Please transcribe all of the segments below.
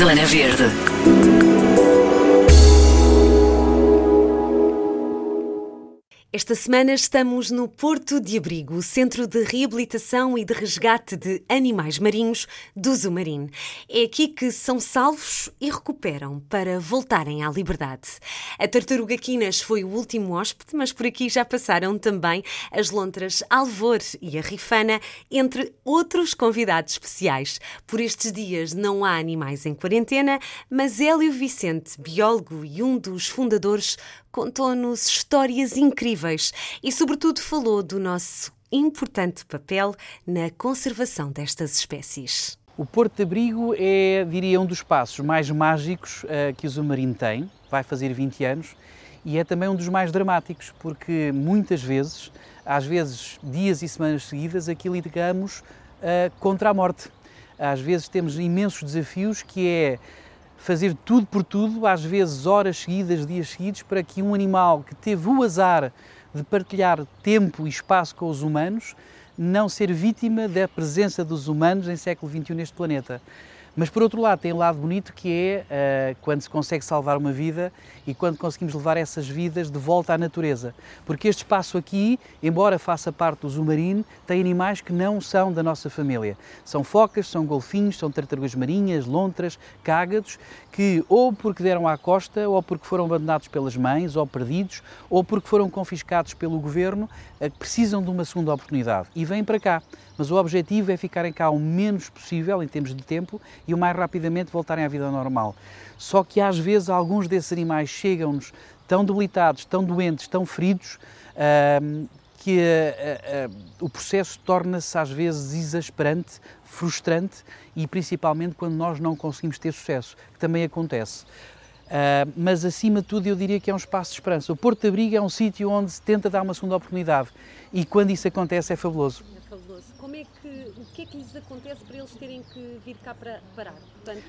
Zona Verde. Esta semana estamos no Porto de Abrigo, Centro de Reabilitação e de Resgate de Animais Marinhos do Zumarine. É aqui que são salvos e recuperam para voltarem à liberdade. A tartaruga Quinas foi o último hóspede, mas por aqui já passaram também as lontras Alvor e a Rifana, entre outros convidados especiais. Por estes dias não há animais em quarentena, mas Hélio Vicente, biólogo e um dos fundadores, contou-nos histórias incríveis e, sobretudo, falou do nosso importante papel na conservação destas espécies. O Porto de Abrigo é, diria, um dos passos mais mágicos uh, que o Zumarino tem, vai fazer 20 anos, e é também um dos mais dramáticos, porque muitas vezes, às vezes dias e semanas seguidas, aqui lidamos uh, contra a morte. Às vezes temos imensos desafios que é fazer tudo por tudo, às vezes horas seguidas, dias seguidos, para que um animal que teve o azar de partilhar tempo e espaço com os humanos não ser vítima da presença dos humanos em século XXI neste planeta. Mas por outro lado, tem um lado bonito que é uh, quando se consegue salvar uma vida e quando conseguimos levar essas vidas de volta à natureza. Porque este espaço aqui, embora faça parte do Zumarine, tem animais que não são da nossa família. São focas, são golfinhos, são tartarugas marinhas, lontras, cágados, que ou porque deram à costa, ou porque foram abandonados pelas mães, ou perdidos, ou porque foram confiscados pelo governo, uh, precisam de uma segunda oportunidade e vêm para cá mas o objetivo é ficarem cá o menos possível em termos de tempo e o mais rapidamente voltarem à vida normal. Só que às vezes alguns desses animais chegam-nos tão debilitados, tão doentes, tão feridos, uh, que uh, uh, o processo torna-se às vezes exasperante, frustrante e principalmente quando nós não conseguimos ter sucesso, que também acontece. Uh, mas acima de tudo eu diria que é um espaço de esperança. O Porto de Abrigo é um sítio onde se tenta dar uma segunda oportunidade e quando isso acontece é fabuloso fabuloso. Como é que, o que é que lhes acontece para eles terem que vir cá para parar? Portanto,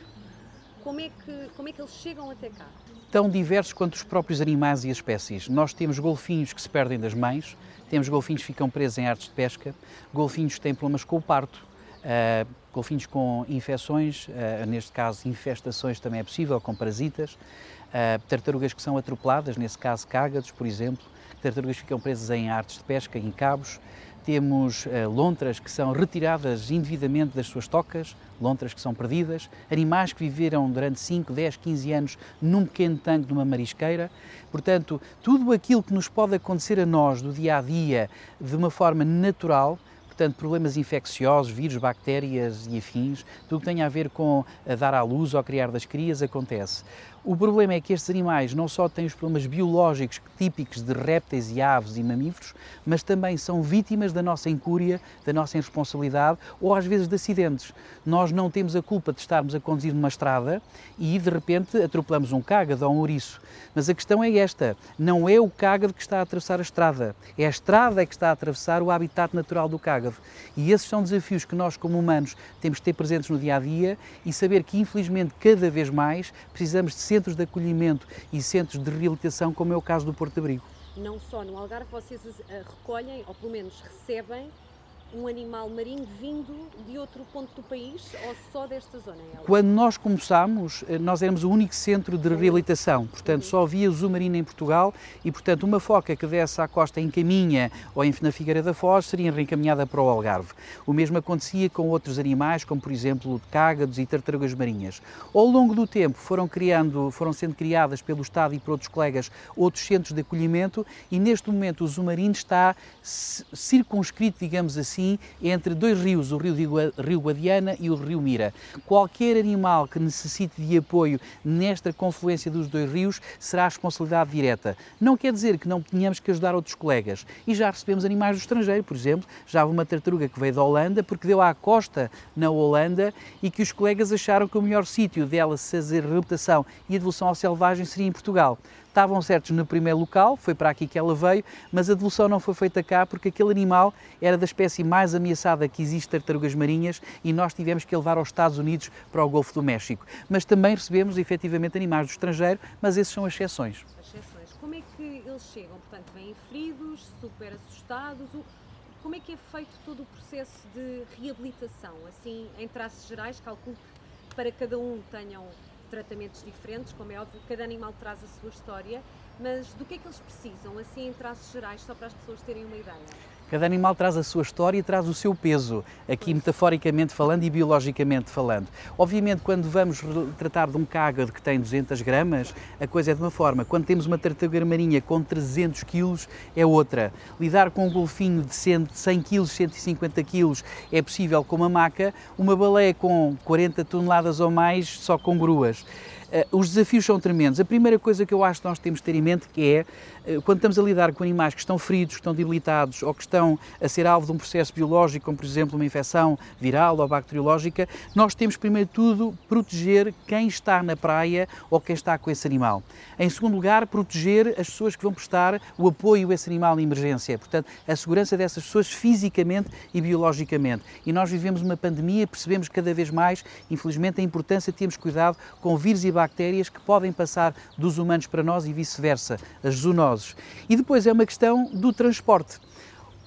como é que, como é que eles chegam até cá? Tão diversos quanto os próprios animais e as espécies. Nós temos golfinhos que se perdem das mães, temos golfinhos que ficam presos em artes de pesca, golfinhos que têm problemas com o parto, uh, golfinhos com infecções, uh, neste caso infestações também é possível, com parasitas, uh, tartarugas que são atropeladas, nesse caso cágados, por exemplo, tartarugas que ficam presas em artes de pesca, em cabos, temos lontras que são retiradas indevidamente das suas tocas, lontras que são perdidas, animais que viveram durante 5, 10, 15 anos num pequeno tanque de uma marisqueira. Portanto, tudo aquilo que nos pode acontecer a nós do dia a dia de uma forma natural, portanto, problemas infecciosos, vírus, bactérias e afins, tudo que tem a ver com a dar à luz ou criar das crias acontece. O problema é que estes animais não só têm os problemas biológicos típicos de répteis e aves e mamíferos, mas também são vítimas da nossa incúria, da nossa irresponsabilidade ou às vezes de acidentes. Nós não temos a culpa de estarmos a conduzir numa estrada e de repente atropelamos um cágado ou um ouriço. Mas a questão é esta: não é o cágado que está a atravessar a estrada, é a estrada que está a atravessar o habitat natural do cágado. E esses são desafios que nós, como humanos, temos de ter presentes no dia a dia e saber que, infelizmente, cada vez mais precisamos de centros de acolhimento e centros de reabilitação, como é o caso do Porto Abrigo. Não só no Algarve, vocês eh, recolhem, ou pelo menos recebem, um animal marinho vindo de outro ponto do país ou só desta zona? Quando nós começámos, eh, nós éramos o único centro de reabilitação, portanto só havia o Zumarino em Portugal e, portanto, uma foca que desse à costa em Caminha ou na Figueira da Foz seria reencaminhada para o Algarve. O mesmo acontecia com outros animais, como por exemplo cágados e tartarugas marinhas. Ao longo do tempo foram, criando, foram sendo criadas pelo Estado e por outros colegas outros centros de acolhimento e neste momento o Zumarino está circunscrito, digamos assim, assim entre dois rios, o rio, rio Guadiana e o rio Mira. Qualquer animal que necessite de apoio nesta confluência dos dois rios será a responsabilidade direta. Não quer dizer que não tenhamos que ajudar outros colegas. E já recebemos animais do estrangeiro, por exemplo, já houve uma tartaruga que veio da Holanda porque deu à costa na Holanda e que os colegas acharam que o melhor sítio dela se fazer reabilitação e evolução ao selvagem seria em Portugal estavam certos no primeiro local, foi para aqui que ela veio, mas a devolução não foi feita cá porque aquele animal era da espécie mais ameaçada que existe tartarugas marinhas e nós tivemos que levar aos Estados Unidos para o Golfo do México. Mas também recebemos efetivamente animais do estrangeiro, mas esses são exceções. Exceções. Como é que eles chegam? Portanto, vêm feridos, super assustados? Como é que é feito todo o processo de reabilitação? Assim, em traços gerais, calculo que para cada um tenham tratamentos diferentes, como é óbvio, cada animal traz a sua história, mas do que é que eles precisam, assim em traços gerais, só para as pessoas terem uma ideia? Cada animal traz a sua história e traz o seu peso, aqui metaforicamente falando e biologicamente falando. Obviamente, quando vamos tratar de um cágado que tem 200 gramas, a coisa é de uma forma. Quando temos uma tartaruga marinha com 300 quilos, é outra. Lidar com um golfinho de 100 quilos, 150 quilos, é possível com uma maca. Uma baleia com 40 toneladas ou mais, só com gruas. Eh, os desafios são tremendos. A primeira coisa que eu acho que nós temos de ter em mente que é eh, quando estamos a lidar com animais que estão feridos, que estão debilitados ou que estão a ser alvo de um processo biológico, como por exemplo uma infecção viral ou bacteriológica, nós temos primeiro de tudo proteger quem está na praia ou quem está com esse animal. Em segundo lugar, proteger as pessoas que vão prestar o apoio a esse animal em emergência. Portanto, a segurança dessas pessoas fisicamente e biologicamente. E nós vivemos uma pandemia, percebemos cada vez mais, infelizmente, a importância de termos cuidado com vírus e bactérias que podem passar dos humanos para nós e vice-versa, as zoonoses. E depois é uma questão do transporte.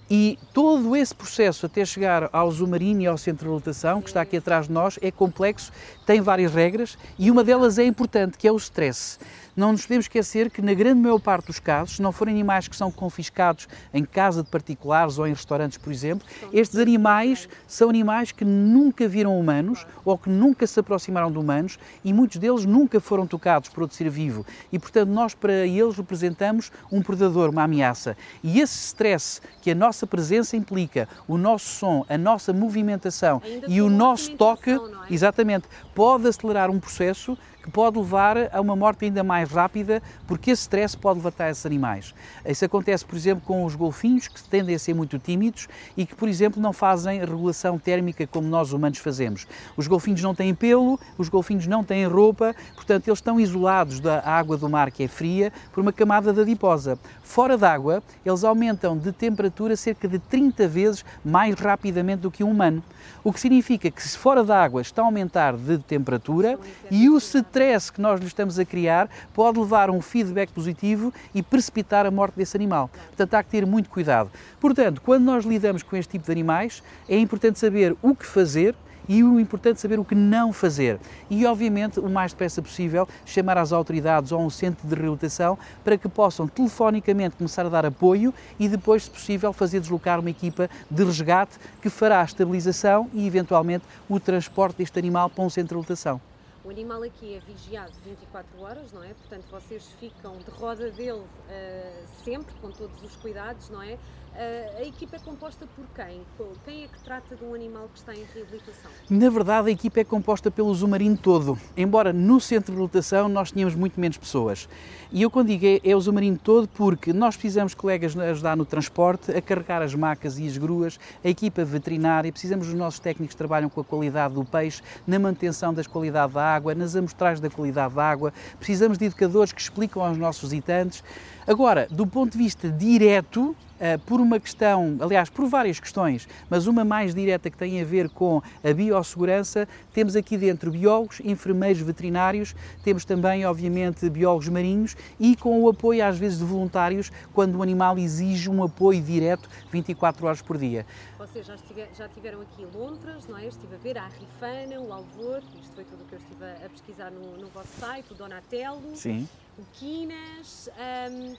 E todo esse processo até chegar ao Zumarino e ao centro de lotação, que está aqui atrás de nós, é complexo, tem várias regras e uma delas é importante, que é o stress. Não nos podemos esquecer que, na grande maior parte dos casos, se não forem animais que são confiscados em casa de particulares ou em restaurantes, por exemplo, estes animais são animais que nunca viram humanos ou que nunca se aproximaram de humanos e muitos deles nunca foram tocados por outro ser vivo. E, portanto, nós para eles representamos um predador, uma ameaça. E esse stress que a nossa presença implica, o nosso som, a nossa movimentação Ainda e o nosso toque, é? exatamente, pode acelerar um processo que pode levar a uma morte ainda mais rápida, porque esse stress pode levantar esses animais. Isso acontece, por exemplo, com os golfinhos, que tendem a ser muito tímidos e que, por exemplo, não fazem regulação térmica como nós humanos fazemos. Os golfinhos não têm pelo, os golfinhos não têm roupa, portanto, eles estão isolados da água do mar, que é fria, por uma camada de adiposa. Fora d'água, eles aumentam de temperatura cerca de 30 vezes mais rapidamente do que um humano. O que significa que, se fora d'água está a aumentar de temperatura e o stress que nós lhe estamos a criar pode levar a um feedback positivo e precipitar a morte desse animal. Portanto, há que ter muito cuidado. Portanto, quando nós lidamos com este tipo de animais, é importante saber o que fazer e o importante saber o que não fazer. E, obviamente, o mais depressa possível, chamar às autoridades ou um centro de reabilitação para que possam telefonicamente começar a dar apoio e depois, se possível, fazer deslocar uma equipa de resgate que fará a estabilização e, eventualmente, o transporte deste animal para um centro de reabilitação. O animal aqui é vigiado 24 horas, não é? Portanto, vocês ficam de roda dele uh, sempre, com todos os cuidados, não é? Uh, a equipa é composta por quem? Quem é que trata de um animal que está em reabilitação? Na verdade, a equipa é composta pelo Zumarino todo, embora no centro de reabilitação nós tínhamos muito menos pessoas. E eu quando digo é, é o Zumarino todo porque nós precisamos colegas ajudar no transporte, a carregar as macas e as gruas, a equipa veterinária, precisamos dos nossos técnicos que trabalham com a qualidade do peixe, na manutenção da qualidade da água, nas amostragens da qualidade da água, precisamos de educadores que explicam aos nossos visitantes. Agora, do ponto de vista direto, eh, por uma questão, aliás, por várias questões, mas uma mais direta que tem a ver com a biossegurança, temos aqui dentro biólogos, enfermeiros veterinários, temos também, obviamente, biólogos marinhos e com o apoio, às vezes, de voluntários, quando o animal exige um apoio direto 24 horas por dia. Vocês já, estiver, já tiveram aqui lontras, não é? Estive a ver a rifana, o alvor, isto foi tudo o que eu estive a pesquisar no, no vosso site, o Donatello, Sim. O Quinas. Um,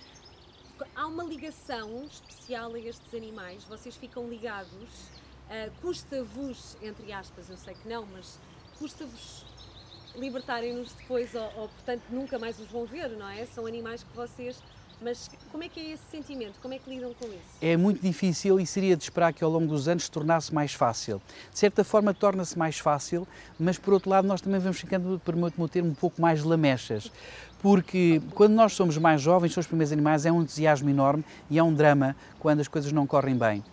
há uma ligação especial a estes animais? Vocês ficam ligados? Uh, custa-vos, entre aspas, eu sei que não, mas custa-vos libertarem-nos depois ou, ou, portanto, nunca mais os vão ver, não é? São animais que vocês mas como é que é esse sentimento? Como é que lidam com isso? É muito difícil e seria de esperar que ao longo dos anos se tornasse mais fácil. De certa forma torna-se mais fácil, mas por outro lado nós também vamos ficando, permito-me o termo, um pouco mais lamechas. Porque quando nós somos mais jovens, são os primeiros animais, é um entusiasmo enorme e é um drama quando as coisas não correm bem.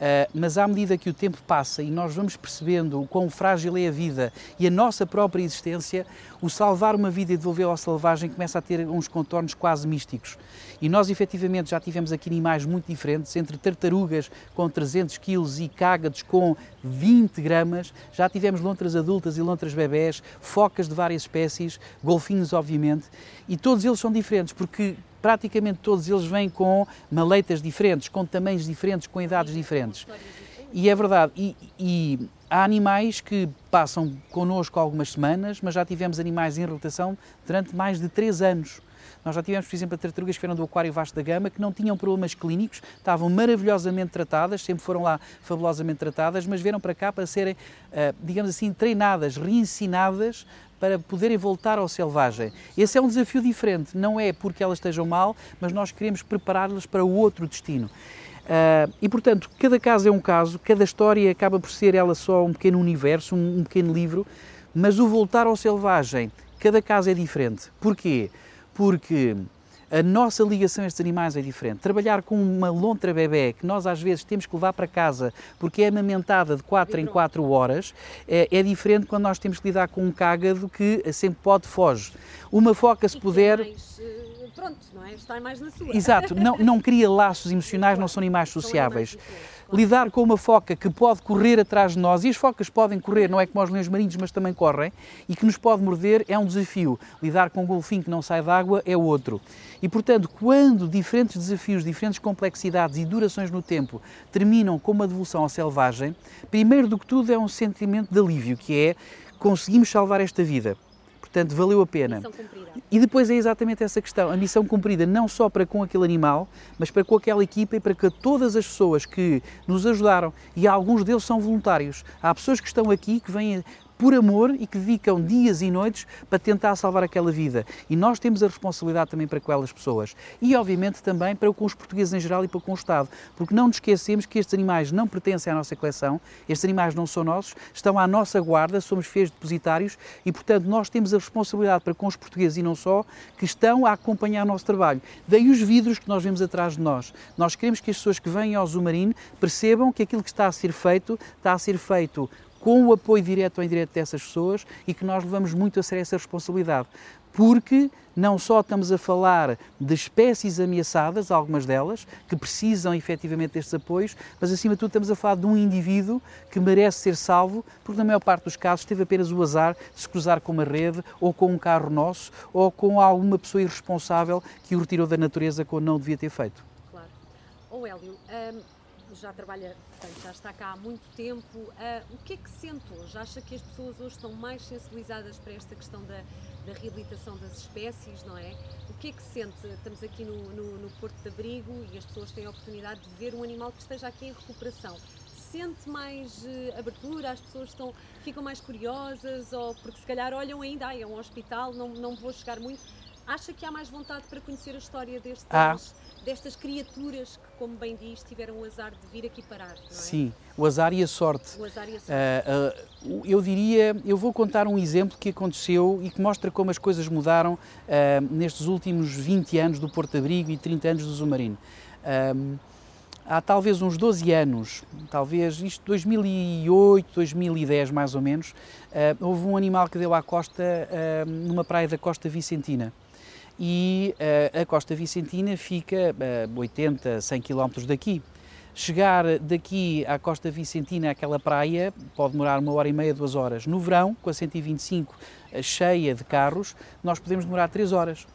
Uh, mas à medida que o tempo passa e nós vamos percebendo o quão frágil é a vida e a nossa própria existência, o salvar uma vida e devolvê-la ao selvagem começa a ter uns contornos quase místicos. E nós, efetivamente, já tivemos aqui animais muito diferentes, entre tartarugas com 300 quilos e cágados com 20 gramas, já tivemos lontras adultas e lontras bebés, focas de várias espécies, golfinhos, obviamente, e todos eles são diferentes, porque praticamente todos eles vêm com maleitas diferentes, com tamanhos diferentes, com idades diferentes. E é verdade. E, e, há animais que passam connosco algumas semanas, mas já tivemos animais em reabilitação durante mais de três anos. Nós já tivemos, por exemplo, tartarugas que vieram do Aquário Vasco da Gama, que não tinham problemas clínicos, estavam maravilhosamente tratadas, sempre foram lá fabulosamente tratadas, mas vieram para cá para serem, eh, digamos assim, treinadas, reensinadas para poderem voltar ao selvagem. Esse é um desafio diferente, não é porque elas estejam mal, mas nós queremos prepará-las para o outro destino. Uh, e portanto, cada caso é um caso, cada história acaba por ser ela só um pequeno universo, um, um pequeno livro, mas o voltar ao selvagem, cada caso é diferente. Porquê? Porque a nossa ligação a estes animais é diferente. Trabalhar com uma lontra bebê que nós às vezes temos que levar para casa porque é amamentada de 4 em 4 horas, é, é, diferente quando nós temos que lidar com um cágado que sempre pode foge. Uma foca, se puder. Mais, eh, pronto, não é? Está mais na sua. Exato, não, não cria laços emocionais, não são animais sociáveis lidar com uma foca que pode correr atrás de nós, e as focas podem correr, não é como os leões marinhos, mas também correm, e que nos pode morder, é um desafio. Lidar com um golfinho que não sai d'água é outro. E, portanto, quando diferentes desafios, diferentes complexidades e durações no tempo terminam com uma devolução ao selvagem, primeiro do que tudo é um sentimento de alívio, que é conseguimos salvar esta vida. Portanto, valeu a pena. E depois é exatamente essa questão, a missão cumprida não só para com aquele animal, mas para com aquela equipa e para que todas as pessoas que nos ajudaram, e alguns deles são voluntários. Há pessoas que estão aqui que vêm por amor e que dedicam dias e noites para tentar salvar aquela vida. E nós temos a responsabilidade também para aquelas pessoas. E, obviamente, também para com os portugueses em geral e para com o Estado. Porque não nos esquecemos que estes animais não pertencem à nossa coleção, estes animais não são nossos, estão à nossa guarda, somos feios depositários e, portanto, nós temos a responsabilidade para com os portugueses e não só, que estão a acompanhar o nosso trabalho. Daí os vidros que nós vemos atrás de nós. Nós queremos que as pessoas que vêm ao Zumarino percebam que aquilo que está a ser feito está a ser feito com o apoio direto ou indireto dessas pessoas e que nós levamos muito a sério essa responsabilidade. Porque não só estamos a falar de espécies ameaçadas, algumas delas, que precisam efetivamente destes apoios, mas acima de tudo estamos a falar de um indivíduo que merece ser salvo, porque na maior parte dos casos teve apenas o azar de se cruzar com uma rede, ou com um carro nosso, ou com alguma pessoa irresponsável que o retirou da natureza quando não devia ter feito. Claro. Ô Hélio, hum, já trabalha, portanto, já está cá há muito tempo. Uh, o que é que sente hoje? Acha que as pessoas hoje estão mais sensibilizadas para esta questão da, da reabilitação das espécies, não é? O que é que sente? Estamos aqui no, no, no Porto de Abrigo e as pessoas têm a oportunidade de ver um animal que esteja aqui em recuperação sente mais uh, abertura, as pessoas estão, ficam mais curiosas, ou porque se calhar olham ainda, ah, é um hospital, não, não vou chegar muito. Acha que há mais vontade para conhecer a história destes, ah destas criaturas que, como bem diz, tiveram o azar de vir aqui parar. É? Sim, o azar e a sorte. O azar e a sorte. Uh, uh, eu diria, eu vou contar um exemplo que aconteceu e que mostra como as coisas mudaram uh, nestes últimos 20 anos do Porto Abrigo e 30 anos do Zumarino. há talvez uns 12 anos, talvez isto 2008, 2010 mais ou menos, houve um animal que deu à costa numa praia da Costa Vicentina e uh, a Costa Vicentina fica a uh, 80, 100 km daqui. Chegar daqui à Costa Vicentina, àquela praia, pode demorar uma hora e meia, duas horas. No verão, com a 125 uh, cheia de carros, nós podemos demorar três horas.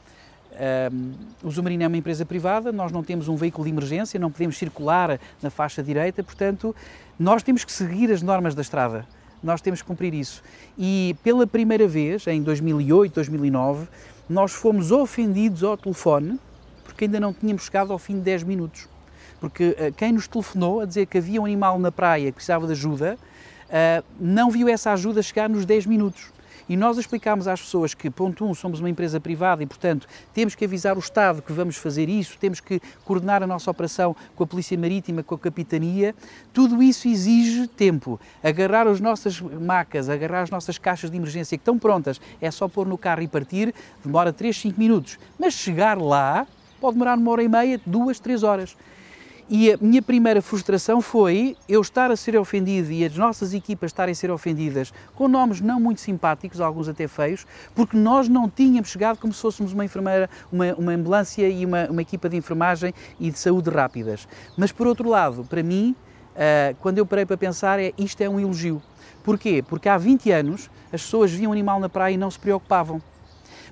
o Zumarino é uma empresa privada, nós não temos um veículo de emergência, não podemos circular na faixa direita, portanto, nós temos que seguir as normas da estrada. Nós temos que cumprir isso. E pela primeira vez, em 2008, 2009, nós fomos ofendidos ao telefone porque ainda não tínhamos chegado ao fim de 10 minutos. Porque uh, quem nos telefonou a dizer que havia um animal na praia que precisava de ajuda, uh, não viu essa ajuda chegar nos 10 minutos. E nós explicámos às pessoas que, ponto um, somos uma empresa privada e, portanto, temos que avisar o Estado que vamos fazer isso, temos que coordenar a nossa operação com a Polícia Marítima, com a Capitania. Tudo isso exige tempo. Agarrar as nossas macas, agarrar as nossas caixas de emergência que estão prontas, é só pôr no carro e partir, demora 3, 5 minutos. Mas chegar lá pode demorar uma hora e meia, duas, três horas. E a minha primeira frustração foi eu estar a ser ofendido e as nossas equipas estarem a ser ofendidas com nomes não muito simpáticos, alguns até feios, porque nós não tínhamos chegado como se fôssemos uma enfermeira, uma, uma ambulância e uma, uma equipa de enfermagem e de saúde rápidas. Mas por outro lado, para mim, uh, quando eu parei para pensar, é isto é um elogio. Porquê? Porque há 20 anos as pessoas viam um animal na praia e não se preocupavam.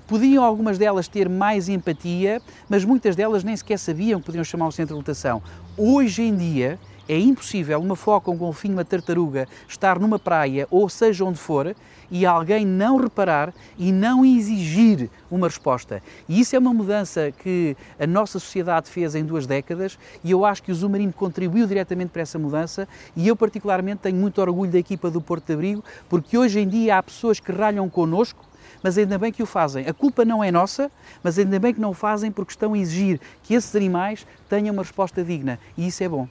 Podiam algumas delas ter mais empatia, mas muitas delas nem sequer sabiam que podiam chamar o centro de lotação. Hoje em dia, É impossível uma foca, um golfinho, uma tartaruga estar numa praia ou seja onde for e alguém não reparar e não exigir uma resposta. E isso é uma mudança que a nossa sociedade fez em duas décadas e eu acho que o Zumarino contribuiu diretamente para essa mudança e eu particularmente tenho muito orgulho da equipa do Porto de Abrigo porque hoje em dia há pessoas que ralham connosco mas ainda bem que o fazem. A culpa não é nossa, mas ainda bem que não o fazem porque estão a exigir que esses animais tenham uma resposta digna e isso é bom.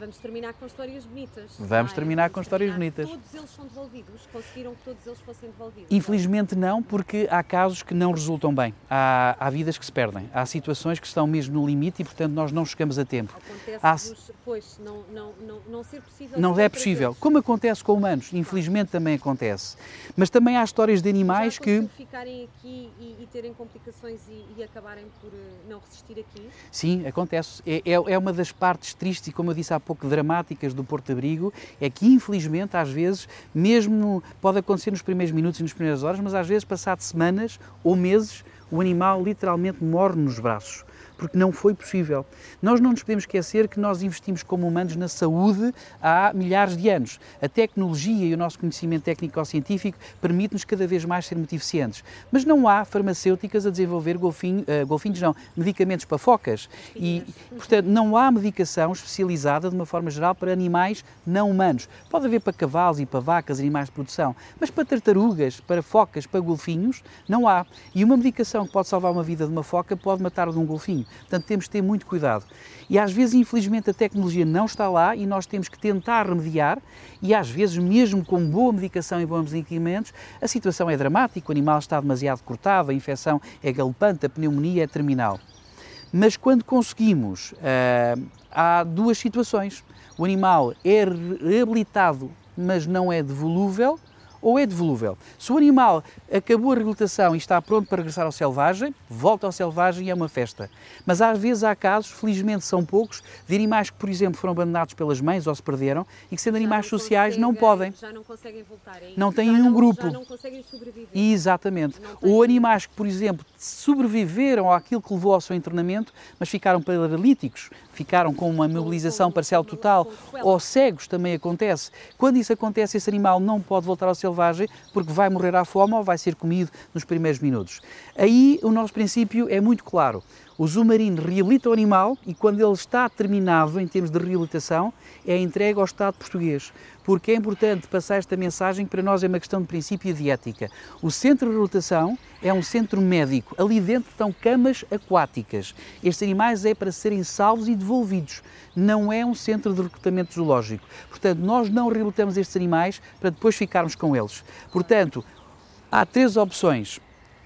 Vamos terminar com histórias bonitas. Vamos terminar Vamos com histórias terminar. bonitas. Todos eles são devolvidos? Conseguiram que todos eles fossem devolvidos? Infelizmente não, porque há casos que não resultam bem. Há, há vidas que se perdem. Há situações que estão mesmo no limite e, portanto, nós não chegamos a tempo. Acontece, há... pois, não, não, não, não ser possível. Não é possível. Como acontece com humanos, infelizmente também acontece. Mas também há histórias de animais Já que. ficarem aqui e, e terem complicações e, e, acabarem por uh, não resistir aqui? Sim, acontece. É, é, é uma das partes tristes e, como eu disse há pouco, pouco dramáticas do Porto Abrigo é que, infelizmente, às vezes, mesmo pode acontecer nos primeiros minutos e nas primeiras horas, mas às vezes, passado semanas ou meses, o animal literalmente morre nos braços porque não foi possível. Nós não nos podemos esquecer que nós investimos como humanos na saúde há milhares de anos. A tecnologia e o nosso conhecimento técnico-científico permite-nos cada vez mais ser muito eficientes. Mas não há farmacêuticas a desenvolver golfinho, uh, golfinhos, não, medicamentos para focas. E, portanto, não há medicação especializada, de uma forma geral, para animais não humanos. Pode haver para cavalos e para vacas, animais de produção, mas para tartarugas, para focas, para golfinhos, não há. E uma medicação que pode salvar uma vida de uma foca pode matar de um golfinho. Portanto, temos de ter muito cuidado. E às vezes, infelizmente, a tecnologia não está lá e nós temos que tentar remediar, e às vezes, mesmo com boa medicação e bons medicamentos, a situação é dramática, o animal está demasiado cortado, a infecção é galopante, a pneumonia é terminal. Mas quando conseguimos, uh, há duas situações. O animal é reabilitado, mas não é devolúvel, ou é devolúvel. Se o animal acabou a reabilitação e está pronto para regressar ao selvagem, volta ao selvagem e é uma festa. Mas às vezes há casos, felizmente são poucos, de animais que, por exemplo, foram abandonados pelas mães ou se perderam e que, sendo já animais não sociais, não podem. Já não conseguem voltar. É não têm um grupo. Já não conseguem sobreviver. Exatamente. Ou animais que, por exemplo, sobreviveram àquilo que levou ao seu internamento, mas ficaram paralíticos, ficaram com uma mobilização parcial total, ou cegos também acontece. Quando isso acontece, esse animal não pode voltar ao selvagem porque vai morrer à fome ou vai ser comido nos primeiros minutos. Aí o nosso princípio é muito claro. O zoomarino reabilita o animal e, quando ele está terminado em termos de reabilitação, é entregue ao Estado português. Porque é importante passar esta mensagem que para nós é uma questão de princípio e de ética. O centro de reabilitação é um centro médico. Ali dentro estão camas aquáticas. Estes animais é para serem salvos e devolvidos. Não é um centro de recrutamento zoológico. Portanto, nós não reabilitamos estes animais para depois ficarmos com eles. Portanto, há três opções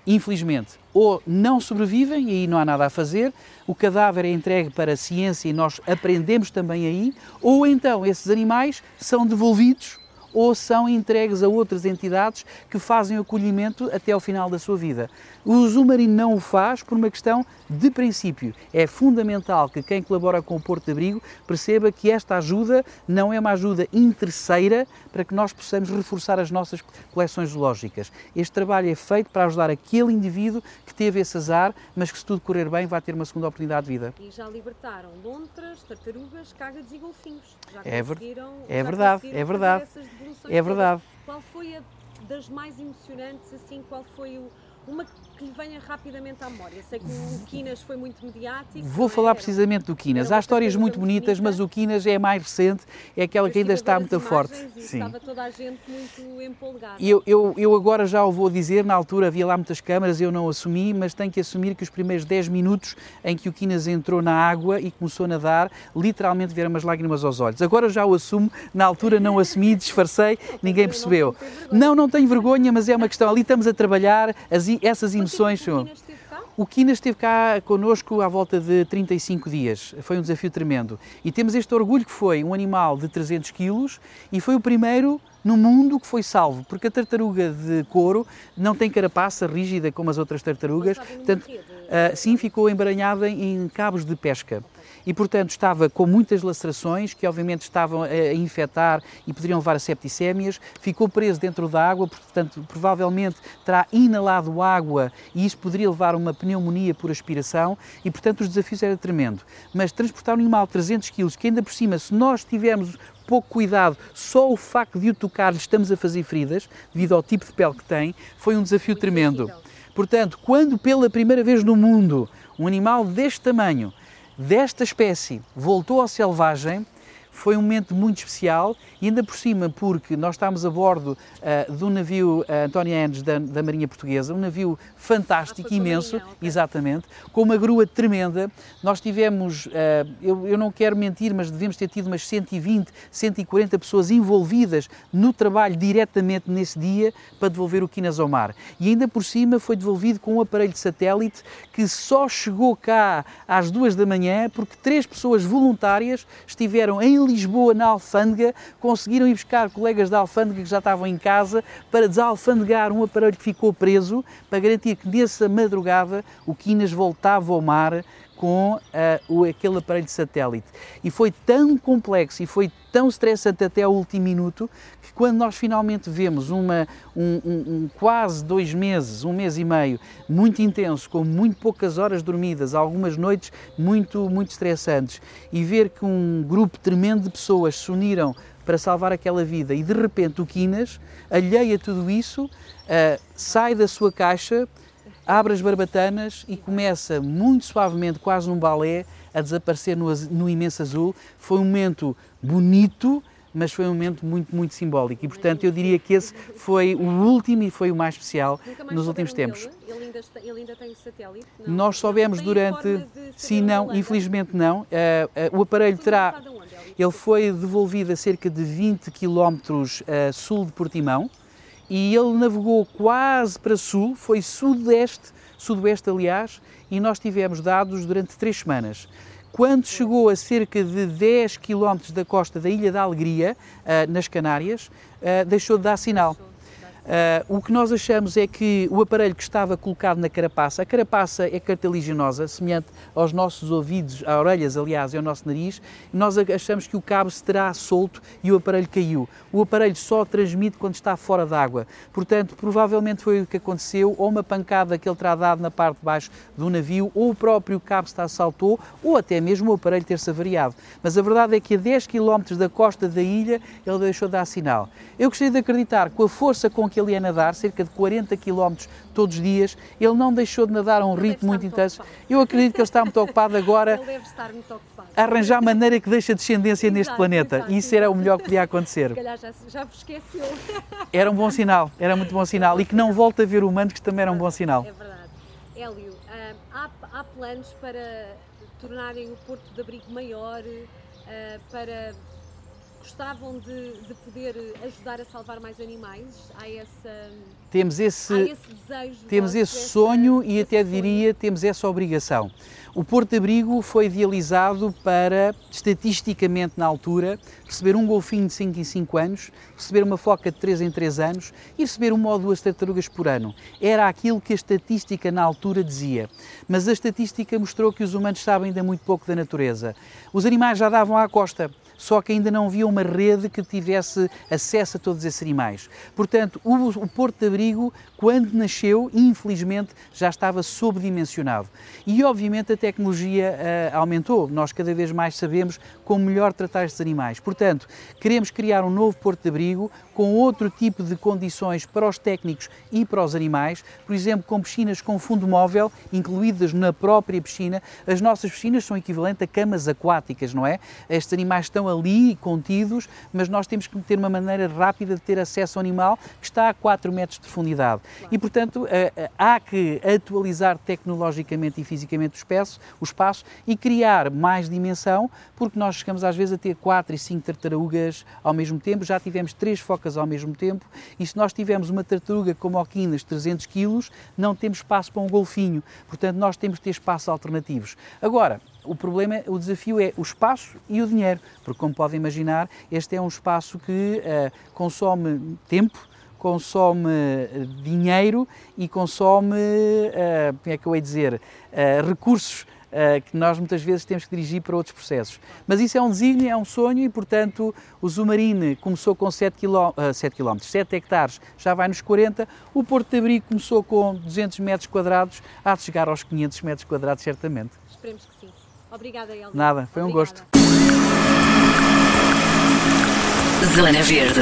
infelizmente, ou não sobrevivem e aí não há nada a fazer, o cadáver é entregue para a ciência e nós aprendemos também aí, ou então esses animais são devolvidos ou são entregues a outras entidades que fazem o acolhimento até ao final da sua vida. O Zumarino não o faz por uma questão de princípio. É fundamental que quem colabora com o Porto de Abrigo perceba que esta ajuda não é uma ajuda interesseira para que nós possamos reforçar as nossas coleções zoológicas. Este trabalho é feito para ajudar aquele indivíduo que teve esse azar, mas que se tudo correr bem vai ter uma segunda oportunidade de vida. E já libertaram lontras, tartarugas, cágados e golfinhos. Já é, conseguiram, é já verdade, é verdade. É verdade. Qual foi a das mais emocionantes, assim, qual foi o, uma que lhe venha rapidamente à memória. Sei que o Quinas foi muito mediático. Vou falar era, precisamente do Quinas. Há histórias muito bonitas, bonita. mas o Quinas é mais recente, é aquela que ainda está muito forte. Sim. Estava toda a gente muito empolgada. Eu, eu, eu agora já o vou dizer, na altura havia lá muitas câmaras, eu não assumi, mas tenho que assumir que os primeiros 10 minutos em que o Quinas entrou na água e começou a nadar, literalmente vieram umas lágrimas aos olhos. Agora já o assumo, na altura não assumi, disfarcei, ninguém percebeu. Não, não tenho vergonha, mas é uma questão. Ali estamos a trabalhar, as, essas emoções são. O Quinas esteve cá connosco à volta de 35 dias. Foi um desafio tremendo. E temos este orgulho que foi um animal de 300 quilos e foi o primeiro no mundo que foi salvo, porque a tartaruga de couro não tem carapaça rígida como as outras tartarugas. Portanto, uh, sim, ficou embaranhada em cabos de pesca. e, portanto, estava com muitas lacerações que, obviamente, estavam a infectar e poderiam levar a septicémias. Ficou preso dentro da água, portanto, provavelmente terá inalado água e isso poderia levar a uma pneumonia por aspiração e, portanto, os desafios eram tremendo. Mas transportar um animal de 300 kg, que ainda por cima, se nós tivermos pouco cuidado, só o facto de o tocar lhe estamos a fazer feridas, devido ao tipo de pele que tem, foi um desafio tremendo. Portanto, quando pela primeira vez no mundo um animal deste tamanho, desta espécie, voltou ao selvagem, foi um momento muito especial e ainda por cima porque nós estávamos a bordo uh, do navio uh, António Enes da, da, Marinha Portuguesa, um navio fantástico, ah, imenso, Marinha, okay. exatamente, com uma grua tremenda. Nós tivemos, uh, eu, eu, não quero mentir, mas devemos ter tido umas 120, 140 pessoas envolvidas no trabalho diretamente nesse dia para devolver o Quinas ao mar. E ainda por cima foi devolvido com um aparelho de satélite que só chegou cá às duas da manhã porque três pessoas voluntárias estiveram em Lisboa, na Alfândega, conseguiram ir buscar colegas da Alfândega que já estavam em casa para desalfandegar um aparelho que ficou preso, para garantir que nessa madrugada o Quinas voltava ao mar com uh, o, aquele aparelho de satélite. E foi tão complexo e foi tão estressante até ao último minuto que quando nós finalmente vemos uma, um, um, um, quase dois meses, um mês e meio, muito intenso, com muito poucas horas dormidas, algumas noites muito, muito estressantes, e ver que um grupo tremendo de pessoas se uniram para salvar aquela vida e de repente o Quinas, alheia tudo isso, uh, sai da sua caixa, abre as barbatanas e começa muito suavemente, quase num balé, a desaparecer no, no imenso azul. Foi um momento bonito, mas foi um momento muito, muito simbólico. E, portanto, eu diria que esse foi o último e foi o mais especial nos últimos tempos. Ele ainda, está, ele ainda, tem o satélite? Não. Nós soubemos durante. Sim, não, infelizmente não. Uh, uh, o aparelho terá. Ele foi devolvido a cerca de 20 km a sul de Portimão e ele navegou quase para sul, foi sudeste, sudoeste aliás, e nós tivemos dados durante três semanas. Quando chegou a cerca de 10 km da costa da Ilha da Alegria, uh, nas Canárias, uh, deixou de dar sinal. Uh, o que nós achamos é que o aparelho que estava colocado na carapaça, a carapaça é cartiliginosa, semelhante aos nossos ouvidos, às orelhas, aliás, e ao nosso nariz, nós achamos que o cabo se terá solto e o aparelho caiu. O aparelho só transmite quando está fora d'água. Portanto, provavelmente foi o que aconteceu, ou uma pancada que ele terá dado na parte de baixo do navio, ou o próprio cabo se saltou, ou até mesmo o aparelho ter-se avariado. Mas a verdade é que a 10 km da costa da ilha ele deixou de dar sinal. Eu gostaria de acreditar, com a força com que ele ia nadar, cerca de 40 km todos os dias, ele não deixou de nadar a um ele ritmo muito, intenso. Eu acredito que ele está muito ocupado agora muito ocupado. a arranjar maneira que deixe a descendência exato, neste planeta. Exato, e isso era o melhor que podia acontecer. Se calhar já, já vos esqueceu. Era um bom sinal, era muito bom sinal. E que não volta a ver humanos, que também era um bom sinal. É verdade. Hélio, hum, há, há planos para tornarem o Porto de Abrigo maior, hum, para gostavam de, de, poder ajudar a salvar mais animais? Há essa temos esse, há esse desejo, temos esse sonho essa, e até sonho. diria temos essa obrigação. O Porto de Abrigo foi idealizado para, estatisticamente na altura, receber um golfinho de 5 em 5 anos, receber uma foca de 3 em 3 anos e receber uma ou duas tartarugas por ano. Era aquilo que a estatística na altura dizia. Mas a estatística mostrou que os humanos sabem ainda muito pouco da natureza. Os animais já davam à costa só que ainda não havia uma rede que tivesse acesso a todos esses animais. Portanto, o, o Porto de Abrigo, quando nasceu, infelizmente já estava sobredimensionado. E obviamente a tecnologia uh, aumentou, nós cada vez mais sabemos como melhor tratar estes animais. Portanto, queremos criar um novo Porto de Abrigo com outro tipo de condições para os técnicos e para os animais, por exemplo, com piscinas com fundo móvel incluídas na própria piscina. As nossas piscinas são equivalentes a camas aquáticas, não é? Estes animais estão ali contidos, mas nós temos que ter uma maneira rápida de ter acesso ao animal que está a 4 metros de profundidade. E, portanto, eh, eh, há que atualizar tecnologicamente e fisicamente o espaço, o espaço e criar mais dimensão, porque nós chegamos às vezes a ter 4 e 5 tartarugas ao mesmo tempo, já tivemos 3 focas ao mesmo tempo, e se nós tivermos uma tartaruga como a quinas, 300 quilos, não temos espaço para um golfinho. Portanto, nós temos que ter espaços alternativos. Agora, o problema, o desafio é o espaço e o dinheiro, porque como podem imaginar, este é um espaço que uh, consome tempo, consome eh, dinheiro e consome, uh, como é que eu ia dizer, uh, recursos que nós muitas vezes temos que dirigir para outros processos. Mas isso é um desígnio, é um sonho e, portanto, o Zumarine começou com 7 km, uh, 7, km, 7 hectares, já vai nos 40. O Porto de Abrigo começou com 200 metros quadrados, há de chegar aos 500 metros quadrados, certamente. Esperemos que sim. Obrigada, Helder. Nada, foi Obrigada. um gosto. Zona Verde.